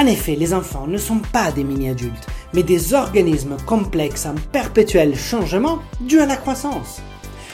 En effet, les enfants ne sont pas des mini-adultes, mais des organismes complexes en perpétuel changement dû à la croissance.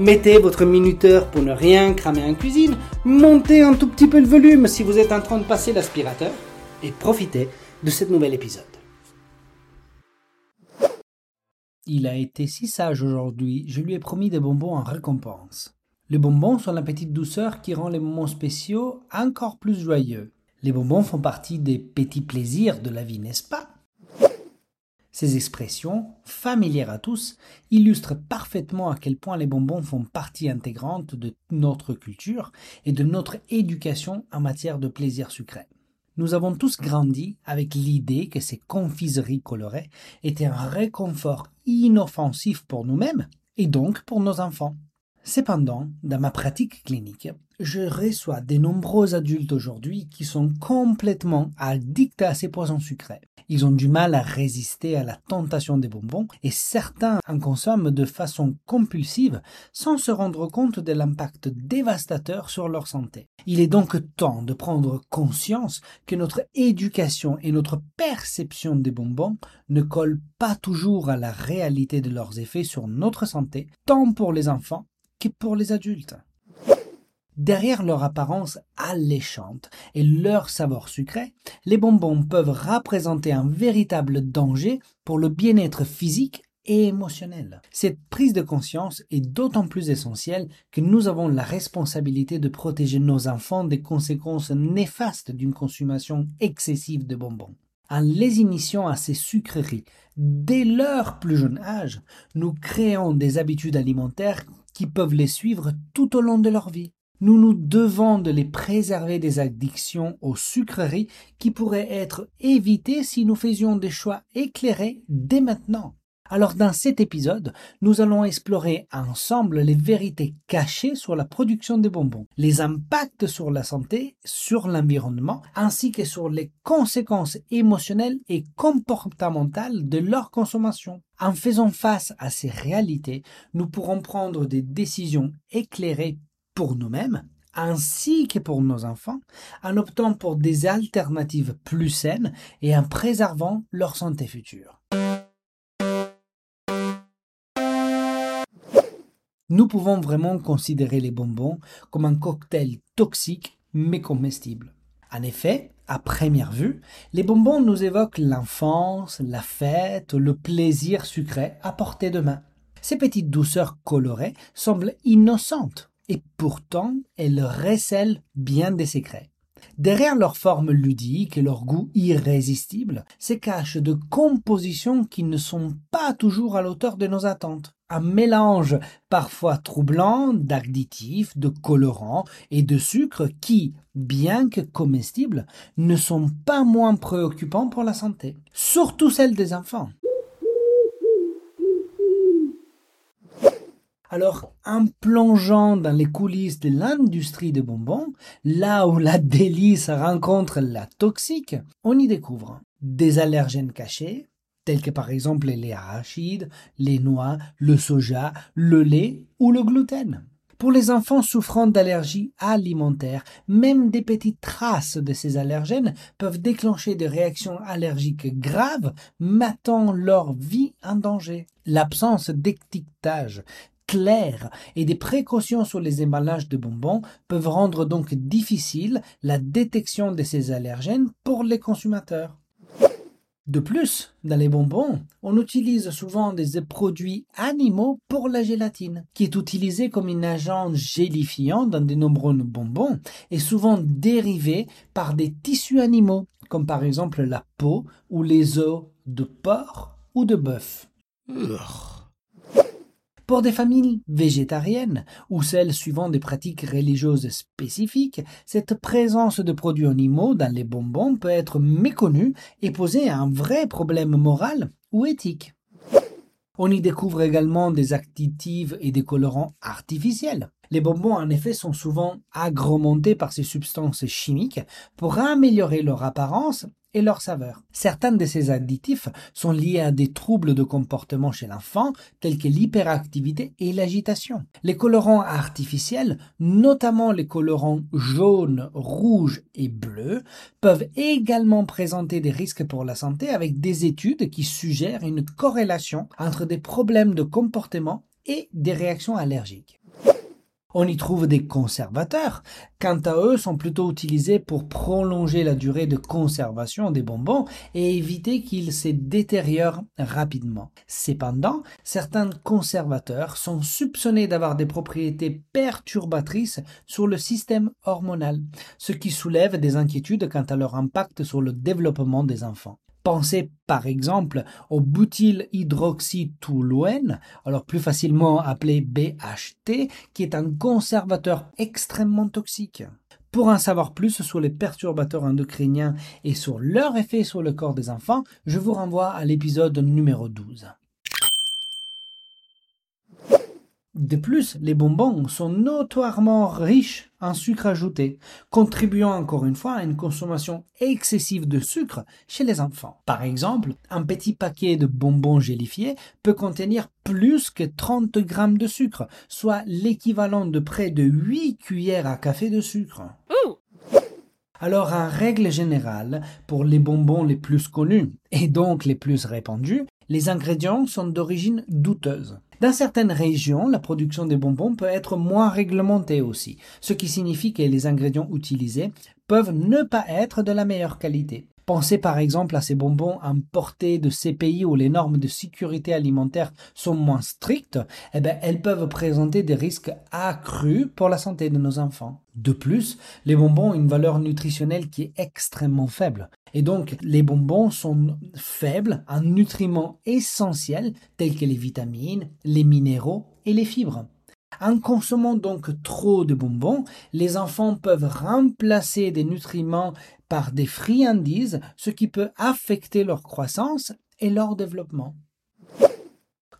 Mettez votre minuteur pour ne rien cramer en cuisine. Montez un tout petit peu le volume si vous êtes en train de passer l'aspirateur. Et profitez de ce nouvel épisode. Il a été si sage aujourd'hui, je lui ai promis des bonbons en récompense. Les bonbons sont la petite douceur qui rend les moments spéciaux encore plus joyeux. Les bonbons font partie des petits plaisirs de la vie, n'est-ce pas? Ces expressions, familières à tous, illustrent parfaitement à quel point les bonbons font partie intégrante de notre culture et de notre éducation en matière de plaisir sucré. Nous avons tous grandi avec l'idée que ces confiseries colorées étaient un réconfort inoffensif pour nous-mêmes et donc pour nos enfants. Cependant, dans ma pratique clinique, je reçois de nombreux adultes aujourd'hui qui sont complètement addicts à ces poisons sucrés. Ils ont du mal à résister à la tentation des bonbons et certains en consomment de façon compulsive sans se rendre compte de l'impact dévastateur sur leur santé. Il est donc temps de prendre conscience que notre éducation et notre perception des bonbons ne collent pas toujours à la réalité de leurs effets sur notre santé, tant pour les enfants que pour les adultes. Derrière leur apparence alléchante et leur saveur sucré, les bonbons peuvent représenter un véritable danger pour le bien-être physique et émotionnel. Cette prise de conscience est d'autant plus essentielle que nous avons la responsabilité de protéger nos enfants des conséquences néfastes d'une consommation excessive de bonbons. En les initiant à ces sucreries dès leur plus jeune âge, nous créons des habitudes alimentaires qui peuvent les suivre tout au long de leur vie. Nous nous devons de les préserver des addictions aux sucreries qui pourraient être évitées si nous faisions des choix éclairés dès maintenant. Alors dans cet épisode, nous allons explorer ensemble les vérités cachées sur la production des bonbons, les impacts sur la santé, sur l'environnement, ainsi que sur les conséquences émotionnelles et comportementales de leur consommation. En faisant face à ces réalités, nous pourrons prendre des décisions éclairées pour nous-mêmes ainsi que pour nos enfants, en optant pour des alternatives plus saines et en préservant leur santé future. Nous pouvons vraiment considérer les bonbons comme un cocktail toxique mais comestible. En effet, à première vue, les bonbons nous évoquent l'enfance, la fête, le plaisir sucré à portée de main. Ces petites douceurs colorées semblent innocentes et pourtant elles recèlent bien des secrets. Derrière leur forme ludique et leur goût irrésistible se cachent de compositions qui ne sont pas toujours à l'auteur de nos attentes. Un mélange parfois troublant d'additifs, de colorants et de sucres qui, bien que comestibles, ne sont pas moins préoccupants pour la santé, surtout celle des enfants. Alors, en plongeant dans les coulisses de l'industrie des bonbons, là où la délice rencontre la toxique, on y découvre des allergènes cachés, tels que par exemple les arachides, les noix, le soja, le lait ou le gluten. Pour les enfants souffrant d'allergies alimentaires, même des petites traces de ces allergènes peuvent déclencher des réactions allergiques graves, mettant leur vie en danger. L'absence d'étiquetage clair et des précautions sur les emballages de bonbons peuvent rendre donc difficile la détection de ces allergènes pour les consommateurs. De plus, dans les bonbons, on utilise souvent des produits animaux pour la gélatine, qui est utilisée comme un agent gélifiant dans de nombreux bonbons et souvent dérivé par des tissus animaux, comme par exemple la peau ou les os de porc ou de bœuf. Pour des familles végétariennes ou celles suivant des pratiques religieuses spécifiques, cette présence de produits animaux dans les bonbons peut être méconnue et poser un vrai problème moral ou éthique. On y découvre également des additifs et des colorants artificiels. Les bonbons, en effet, sont souvent agrémentés par ces substances chimiques pour améliorer leur apparence et leur saveur. Certains de ces additifs sont liés à des troubles de comportement chez l'enfant, tels que l'hyperactivité et l'agitation. Les colorants artificiels, notamment les colorants jaunes, rouges et bleus, peuvent également présenter des risques pour la santé avec des études qui suggèrent une corrélation entre des problèmes de comportement et des réactions allergiques. On y trouve des conservateurs. Quant à eux, sont plutôt utilisés pour prolonger la durée de conservation des bonbons et éviter qu'ils se détériorent rapidement. Cependant, certains conservateurs sont soupçonnés d'avoir des propriétés perturbatrices sur le système hormonal, ce qui soulève des inquiétudes quant à leur impact sur le développement des enfants. Pensez par exemple au butylhydroxytoluène, alors plus facilement appelé BHT, qui est un conservateur extrêmement toxique. Pour en savoir plus sur les perturbateurs endocriniens et sur leur effet sur le corps des enfants, je vous renvoie à l'épisode numéro 12. De plus, les bonbons sont notoirement riches en sucre ajouté, contribuant encore une fois à une consommation excessive de sucre chez les enfants. Par exemple, un petit paquet de bonbons gélifiés peut contenir plus que 30 grammes de sucre, soit l'équivalent de près de 8 cuillères à café de sucre. Alors, en règle générale, pour les bonbons les plus connus et donc les plus répandus, les ingrédients sont d'origine douteuse. Dans certaines régions, la production des bonbons peut être moins réglementée aussi, ce qui signifie que les ingrédients utilisés peuvent ne pas être de la meilleure qualité. Pensez par exemple à ces bonbons importés de ces pays où les normes de sécurité alimentaire sont moins strictes, eh bien, elles peuvent présenter des risques accrus pour la santé de nos enfants. De plus, les bonbons ont une valeur nutritionnelle qui est extrêmement faible. Et donc, les bonbons sont faibles en nutriments essentiels tels que les vitamines, les minéraux et les fibres. En consommant donc trop de bonbons, les enfants peuvent remplacer des nutriments par des friandises, ce qui peut affecter leur croissance et leur développement.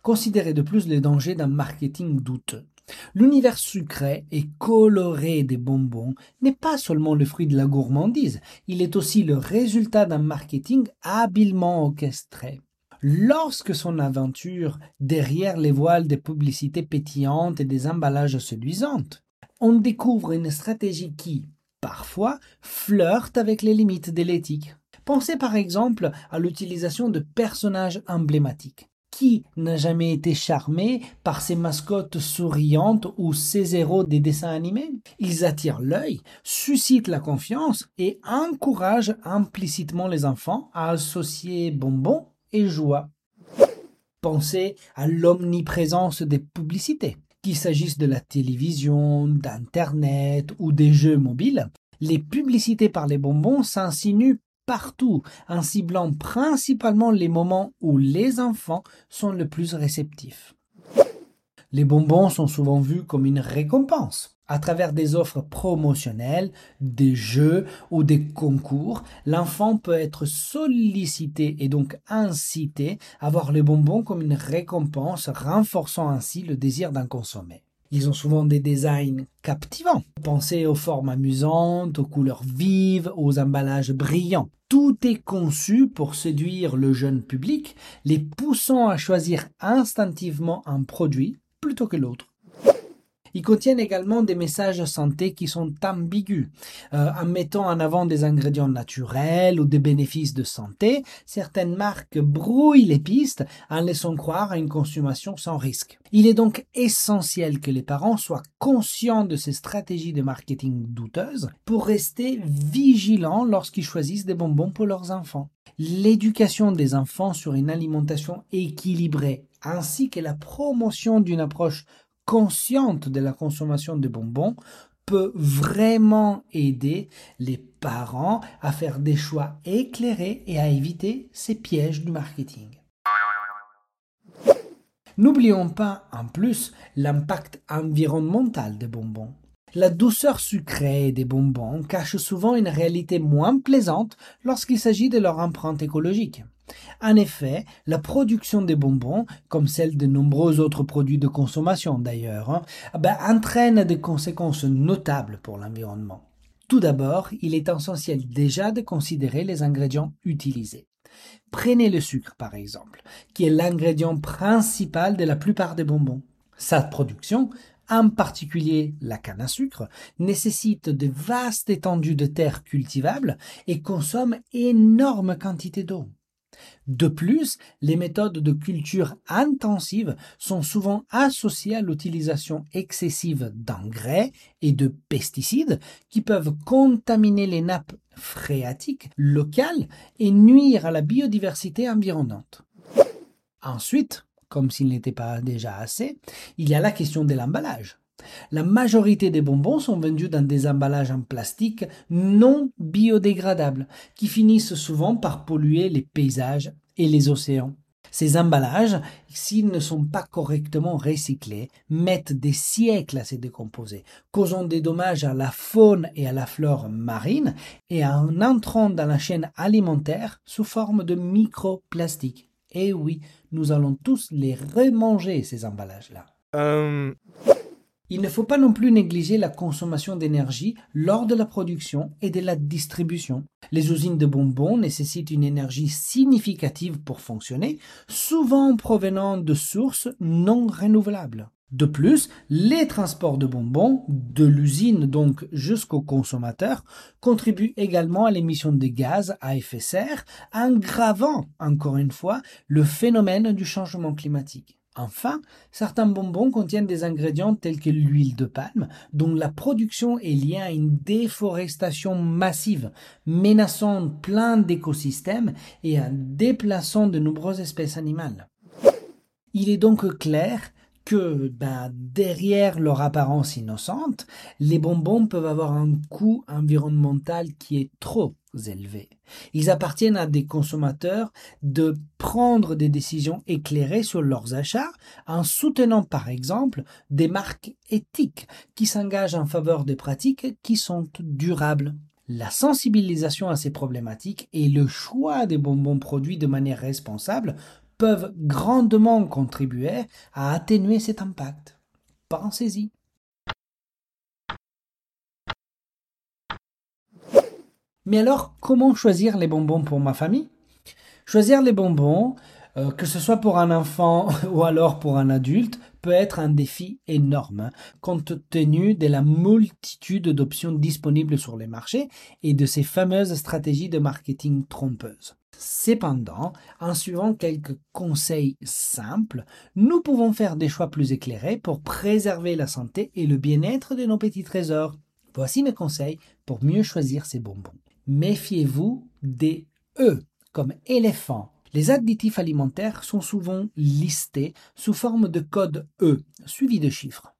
Considérez de plus les dangers d'un marketing douteux. L'univers sucré et coloré des bonbons n'est pas seulement le fruit de la gourmandise, il est aussi le résultat d'un marketing habilement orchestré. Lorsque son aventure derrière les voiles des publicités pétillantes et des emballages séduisantes, on découvre une stratégie qui, parfois, flirte avec les limites de l'éthique. Pensez par exemple à l'utilisation de personnages emblématiques. Qui n'a jamais été charmé par ces mascottes souriantes ou ces héros des dessins animés? Ils attirent l'œil, suscitent la confiance et encouragent implicitement les enfants à associer bonbons et joie. Pensez à l'omniprésence des publicités qu'il s'agisse de la télévision, d'Internet ou des jeux mobiles, Les publicités par les bonbons s'insinuent partout, en ciblant principalement les moments où les enfants sont le plus réceptifs. Les bonbons sont souvent vus comme une récompense. À travers des offres promotionnelles, des jeux ou des concours, l'enfant peut être sollicité et donc incité à voir les bonbons comme une récompense, renforçant ainsi le désir d'en consommer. Ils ont souvent des designs captivants. Pensez aux formes amusantes, aux couleurs vives, aux emballages brillants. Tout est conçu pour séduire le jeune public, les poussant à choisir instinctivement un produit plutôt que l'autre. Ils contiennent également des messages santé qui sont ambigus. Euh, en mettant en avant des ingrédients naturels ou des bénéfices de santé, certaines marques brouillent les pistes en laissant croire à une consommation sans risque. Il est donc essentiel que les parents soient conscients de ces stratégies de marketing douteuses pour rester vigilants lorsqu'ils choisissent des bonbons pour leurs enfants. L'éducation des enfants sur une alimentation équilibrée ainsi que la promotion d'une approche consciente de la consommation de bonbons peut vraiment aider les parents à faire des choix éclairés et à éviter ces pièges du marketing. N'oublions pas en plus l'impact environnemental des bonbons. La douceur sucrée des bonbons cache souvent une réalité moins plaisante lorsqu'il s'agit de leur empreinte écologique. En effet, la production des bonbons, comme celle de nombreux autres produits de consommation d'ailleurs, hein, ben, entraîne des conséquences notables pour l'environnement. Tout d'abord, il est essentiel déjà de considérer les ingrédients utilisés. Prenez le sucre par exemple, qui est l'ingrédient principal de la plupart des bonbons. Sa production, en particulier la canne à sucre, nécessite de vastes étendues de terre cultivables et consomme énormes quantités d'eau. De plus, les méthodes de culture intensive sont souvent associées à l'utilisation excessive d'engrais et de pesticides qui peuvent contaminer les nappes phréatiques locales et nuire à la biodiversité environnante. Ensuite, comme s'il n'était pas déjà assez, il y a la question de l'emballage. La majorité des bonbons sont vendus dans des emballages en plastique non biodégradables, qui finissent souvent par polluer les paysages et les océans. Ces emballages, s'ils ne sont pas correctement recyclés, mettent des siècles à se décomposer, causant des dommages à la faune et à la flore marine et en entrant dans la chaîne alimentaire sous forme de microplastiques. Et oui, nous allons tous les remanger, ces emballages-là. Euh, il ne faut pas non plus négliger la consommation d'énergie lors de la production et de la distribution. Les usines de bonbons nécessitent une énergie significative pour fonctionner, souvent provenant de sources non renouvelables. De plus, les transports de bonbons, de l'usine donc jusqu'au consommateur, contribuent également à l'émission de gaz à effet serre, aggravant encore une fois le phénomène du changement climatique. Enfin, certains bonbons contiennent des ingrédients tels que l'huile de palme, dont la production est liée à une déforestation massive, menaçant plein d'écosystèmes et déplaçant de nombreuses espèces animales. Il est donc clair que ben, derrière leur apparence innocente, les bonbons peuvent avoir un coût environnemental qui est trop élevé. Ils appartiennent à des consommateurs de prendre des décisions éclairées sur leurs achats en soutenant par exemple des marques éthiques qui s'engagent en faveur des pratiques qui sont durables. La sensibilisation à ces problématiques et le choix des bonbons produits de manière responsable peuvent grandement contribuer à atténuer cet impact. Pensez-y. Mais alors, comment choisir les bonbons pour ma famille? Choisir les bonbons, euh, que ce soit pour un enfant ou alors pour un adulte, peut être un défi énorme, compte tenu de la multitude d'options disponibles sur les marchés et de ces fameuses stratégies de marketing trompeuses. Cependant, en suivant quelques conseils simples, nous pouvons faire des choix plus éclairés pour préserver la santé et le bien-être de nos petits trésors. Voici mes conseils pour mieux choisir ces bonbons. Méfiez-vous des E comme éléphant. Les additifs alimentaires sont souvent listés sous forme de code E suivi de chiffres.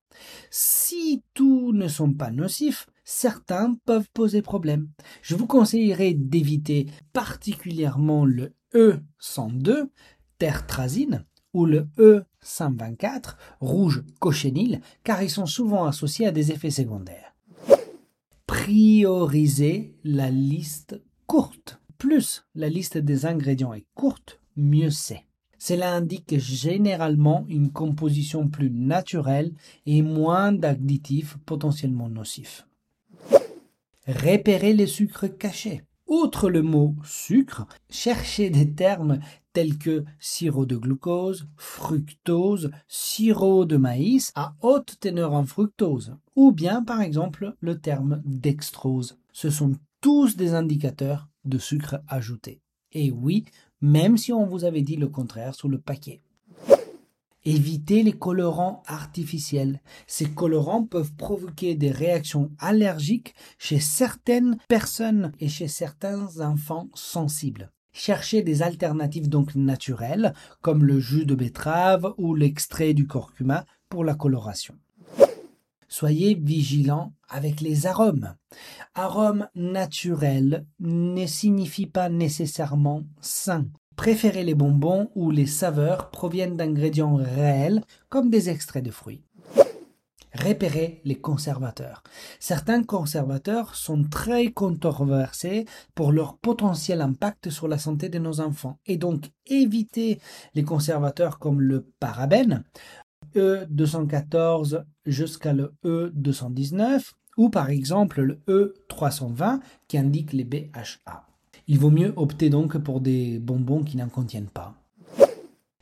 Si tous ne sont pas nocifs, certains peuvent poser problème. Je vous conseillerais d'éviter particulièrement le E102, tertrazine, ou le E124, rouge cochénil, car ils sont souvent associés à des effets secondaires. Priorisez la liste courte. Plus la liste des ingrédients est courte, mieux c'est. Cela indique généralement une composition plus naturelle et moins d'additifs potentiellement nocifs. Repérez les sucres cachés. Outre le mot sucre, cherchez des termes tels que sirop de glucose, fructose, sirop de maïs à haute teneur en fructose, ou bien par exemple le terme dextrose. Ce sont tous des indicateurs de sucre ajouté. Et oui, même si on vous avait dit le contraire sous le paquet. Évitez les colorants artificiels. Ces colorants peuvent provoquer des réactions allergiques chez certaines personnes et chez certains enfants sensibles. Cherchez des alternatives donc naturelles, comme le jus de betterave ou l'extrait du curcuma pour la coloration. Soyez vigilants avec les arômes. Arôme naturel ne signifie pas nécessairement sain. Préférez les bonbons où les saveurs proviennent d'ingrédients réels comme des extraits de fruits. Repérez les conservateurs. Certains conservateurs sont très controversés pour leur potentiel impact sur la santé de nos enfants. Et donc, évitez les conservateurs comme le parabène, E214 jusqu'à le E219 ou par exemple le E320 qui indique les BHA. Il vaut mieux opter donc pour des bonbons qui n'en contiennent pas.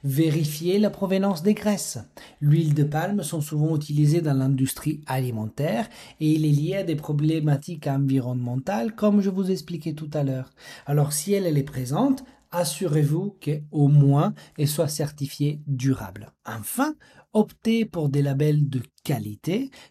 Vérifiez la provenance des graisses. L'huile de palme sont souvent utilisées dans l'industrie alimentaire et il est lié à des problématiques environnementales comme je vous expliquais tout à l'heure. Alors si elle, elle est présente, assurez-vous qu'au moins elle soit certifiée durable. Enfin, optez pour des labels de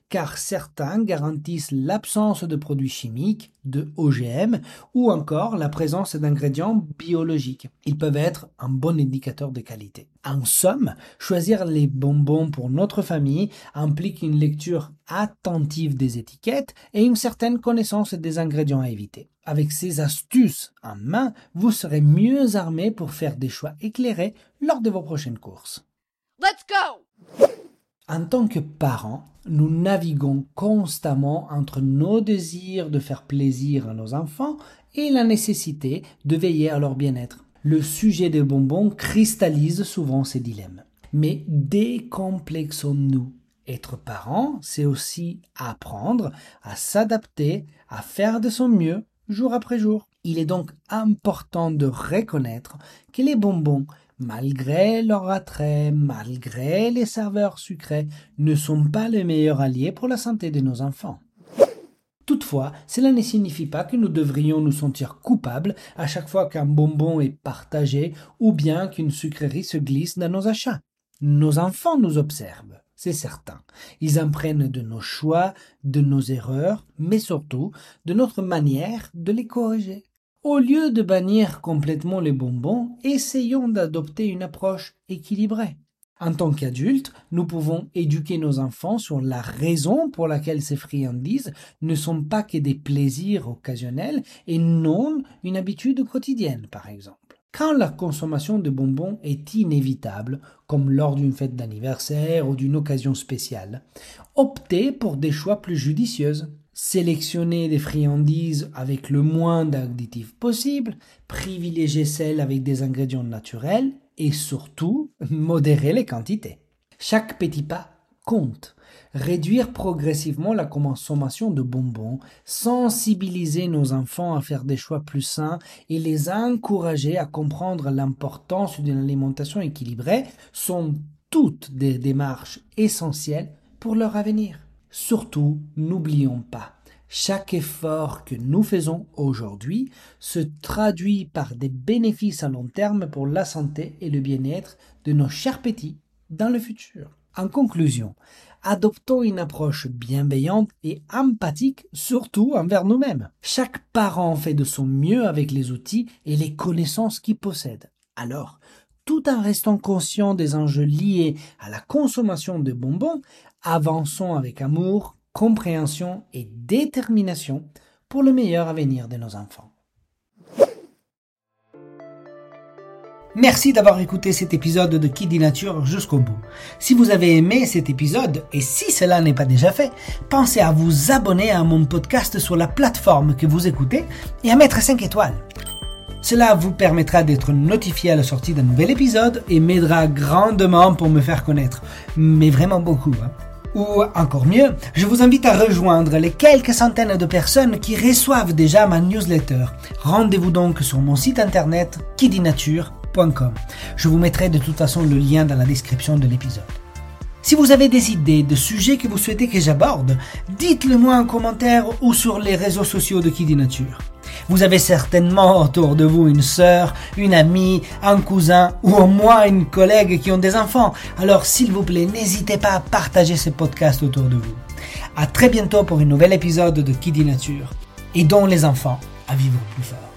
car certains garantissent l'absence de produits chimiques, de OGM ou encore la présence d'ingrédients biologiques. Ils peuvent être un bon indicateur de qualité. En somme, choisir les bonbons pour notre famille implique une lecture attentive des étiquettes et une certaine connaissance des ingrédients à éviter. Avec ces astuces en main, vous serez mieux armé pour faire des choix éclairés lors de vos prochaines courses. En tant que parents, nous naviguons constamment entre nos désirs de faire plaisir à nos enfants et la nécessité de veiller à leur bien-être. Le sujet des bonbons cristallise souvent ces dilemmes. Mais décomplexons-nous. Être parent, c'est aussi apprendre à s'adapter, à faire de son mieux jour après jour. Il est donc important de reconnaître que les bonbons malgré leur attrait, malgré les saveurs sucrées, ne sont pas les meilleurs alliés pour la santé de nos enfants. Toutefois, cela ne signifie pas que nous devrions nous sentir coupables à chaque fois qu'un bonbon est partagé ou bien qu'une sucrerie se glisse dans nos achats. Nos enfants nous observent, c'est certain. Ils apprennent de nos choix, de nos erreurs, mais surtout de notre manière de les corriger. Au lieu de bannir complètement les bonbons, essayons d'adopter une approche équilibrée. En tant qu'adultes, nous pouvons éduquer nos enfants sur la raison pour laquelle ces friandises ne sont pas que des plaisirs occasionnels et non une habitude quotidienne, par exemple. Quand la consommation de bonbons est inévitable, comme lors d'une fête d'anniversaire ou d'une occasion spéciale, optez pour des choix plus judicieux sélectionner des friandises avec le moins d'additifs possible, privilégier celles avec des ingrédients naturels et surtout modérer les quantités. Chaque petit pas compte. Réduire progressivement la consommation de bonbons, sensibiliser nos enfants à faire des choix plus sains et les encourager à comprendre l'importance d'une alimentation équilibrée sont toutes des démarches essentielles pour leur avenir. Surtout, n'oublions pas, chaque effort que nous faisons aujourd'hui se traduit par des bénéfices à long terme pour la santé et le bien-être de nos chers petits dans le futur. En conclusion, adoptons une approche bienveillante et empathique, surtout envers nous-mêmes. Chaque parent fait de son mieux avec les outils et les connaissances qu'il possède. Alors, tout en restant conscient des enjeux liés à la consommation de bonbons, avançons avec amour, compréhension et détermination pour le meilleur avenir de nos enfants. Merci d'avoir écouté cet épisode de Qui dit Nature jusqu'au bout. Si vous avez aimé cet épisode, et si cela n'est pas déjà fait, pensez à vous abonner à mon podcast sur la plateforme que vous écoutez et à mettre 5 étoiles. Cela vous permettra d'être notifié à la sortie d'un nouvel épisode et m'aidera grandement pour me faire connaître. Mais vraiment beaucoup. Hein. Ou encore mieux, je vous invite à rejoindre les quelques centaines de personnes qui reçoivent déjà ma newsletter. Rendez-vous donc sur mon site internet kidinature.com je vous mettrai de toute façon le lien dans la description de l'épisode. Si vous avez des idées de sujets que vous souhaitez que j'aborde, dites-le moi en commentaire ou sur les réseaux sociaux de Kidi Nature. Vous avez certainement autour de vous une sœur, une amie, un cousin ou au moins une collègue qui ont des enfants. Alors s'il vous plaît, n'hésitez pas à partager ce podcast autour de vous. À très bientôt pour un nouvel épisode de Kidi Nature et dont les enfants à vivre plus fort.